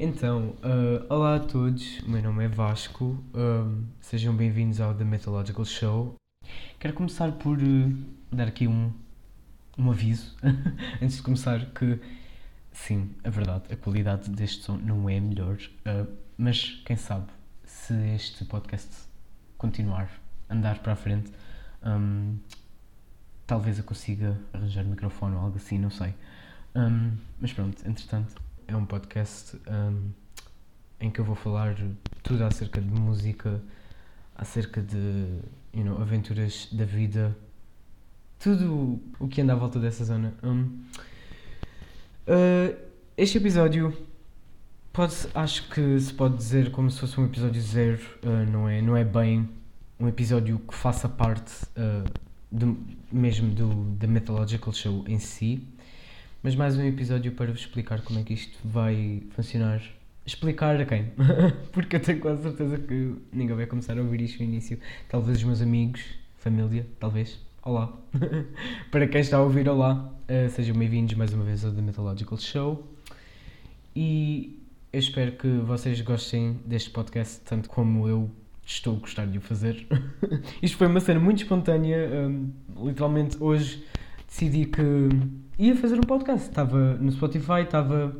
Então, uh, olá a todos, o meu nome é Vasco, um, sejam bem-vindos ao The Mythological Show. Quero começar por uh, dar aqui um, um aviso, antes de começar, que sim, é verdade, a qualidade deste som não é melhor, uh, mas quem sabe, se este podcast continuar andar para a frente, um, talvez eu consiga arranjar microfone ou algo assim, não sei. Um, mas pronto, entretanto é um podcast um, em que eu vou falar tudo acerca de música, acerca de you know, aventuras da vida, tudo o que anda à volta dessa zona. Um, uh, este episódio pode, acho que se pode dizer como se fosse um episódio zero, uh, não, é, não é bem um episódio que faça parte uh, do, mesmo do The Mythological Show em si mas mais um episódio para vos explicar como é que isto vai funcionar. Explicar a quem? Porque eu tenho quase certeza que ninguém vai começar a ouvir isto no início. Talvez os meus amigos, família, talvez. Olá. para quem está a ouvir, olá. Uh, sejam bem-vindos mais uma vez ao The Mythological Show. E eu espero que vocês gostem deste podcast tanto como eu estou a gostar de o fazer. Isto foi uma cena muito espontânea. Um, literalmente hoje decidi que ia fazer um podcast. Estava no Spotify, estava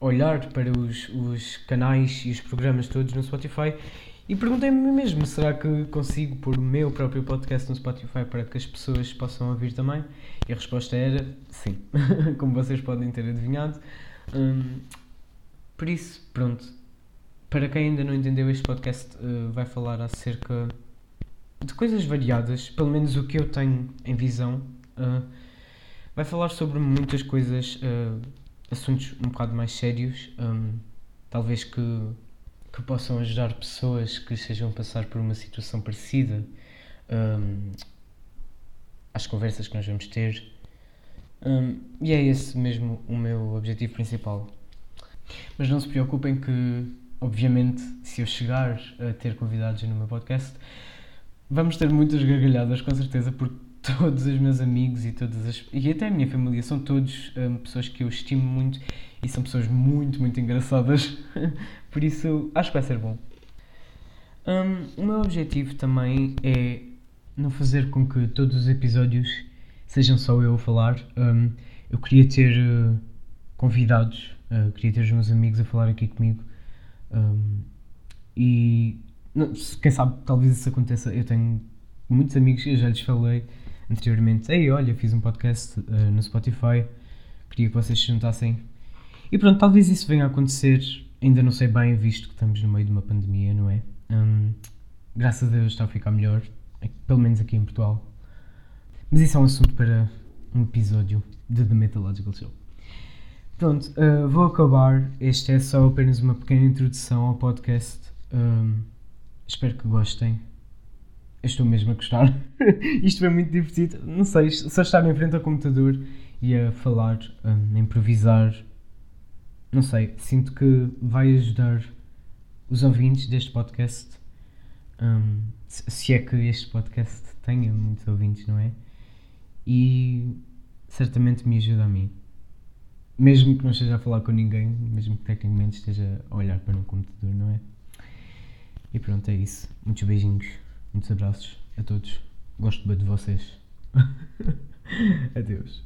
a olhar para os, os canais e os programas todos no Spotify e perguntei-me mesmo: será que consigo pôr o meu próprio podcast no Spotify para que as pessoas possam ouvir também? E a resposta era sim, como vocês podem ter adivinhado. Hum, por isso, pronto. Para quem ainda não entendeu, este podcast uh, vai falar acerca de coisas variadas, pelo menos o que eu tenho em visão. Vai falar sobre muitas coisas, uh, assuntos um bocado mais sérios, um, talvez que, que possam ajudar pessoas que estejam a passar por uma situação parecida um, às conversas que nós vamos ter. Um, e é esse mesmo o meu objetivo principal. Mas não se preocupem que, obviamente, se eu chegar a ter convidados no meu podcast, vamos ter muitas gargalhadas, com certeza, porque todos os meus amigos e todas as e até a minha família são todos um, pessoas que eu estimo muito e são pessoas muito muito engraçadas. Por isso acho que vai ser bom. Um, o meu objetivo também é não fazer com que todos os episódios sejam só eu a falar. Um, eu queria ter uh, convidados uh, queria ter os meus amigos a falar aqui comigo. Um, e não, quem sabe talvez isso aconteça. Eu tenho muitos amigos eu já lhes falei anteriormente, ei, olha, fiz um podcast uh, no Spotify, queria que vocês se juntassem. E pronto, talvez isso venha a acontecer, ainda não sei bem, visto que estamos no meio de uma pandemia, não é? Um, graças a Deus está a ficar melhor, pelo menos aqui em Portugal. Mas isso é um assunto para um episódio de The Mythological Show. Pronto, uh, vou acabar. Este é só apenas uma pequena introdução ao podcast. Um, espero que gostem. Eu estou mesmo a gostar. Isto foi muito divertido. Não sei, só estar em frente ao computador e a falar, a improvisar. Não sei, sinto que vai ajudar os ouvintes deste podcast. Um, se é que este podcast tenha muitos ouvintes, não é? E certamente me ajuda a mim. Mesmo que não esteja a falar com ninguém, mesmo que tecnicamente esteja a olhar para um computador, não é? E pronto, é isso. Muitos beijinhos. Muitos abraços a todos. Gosto bem de vocês. Adeus.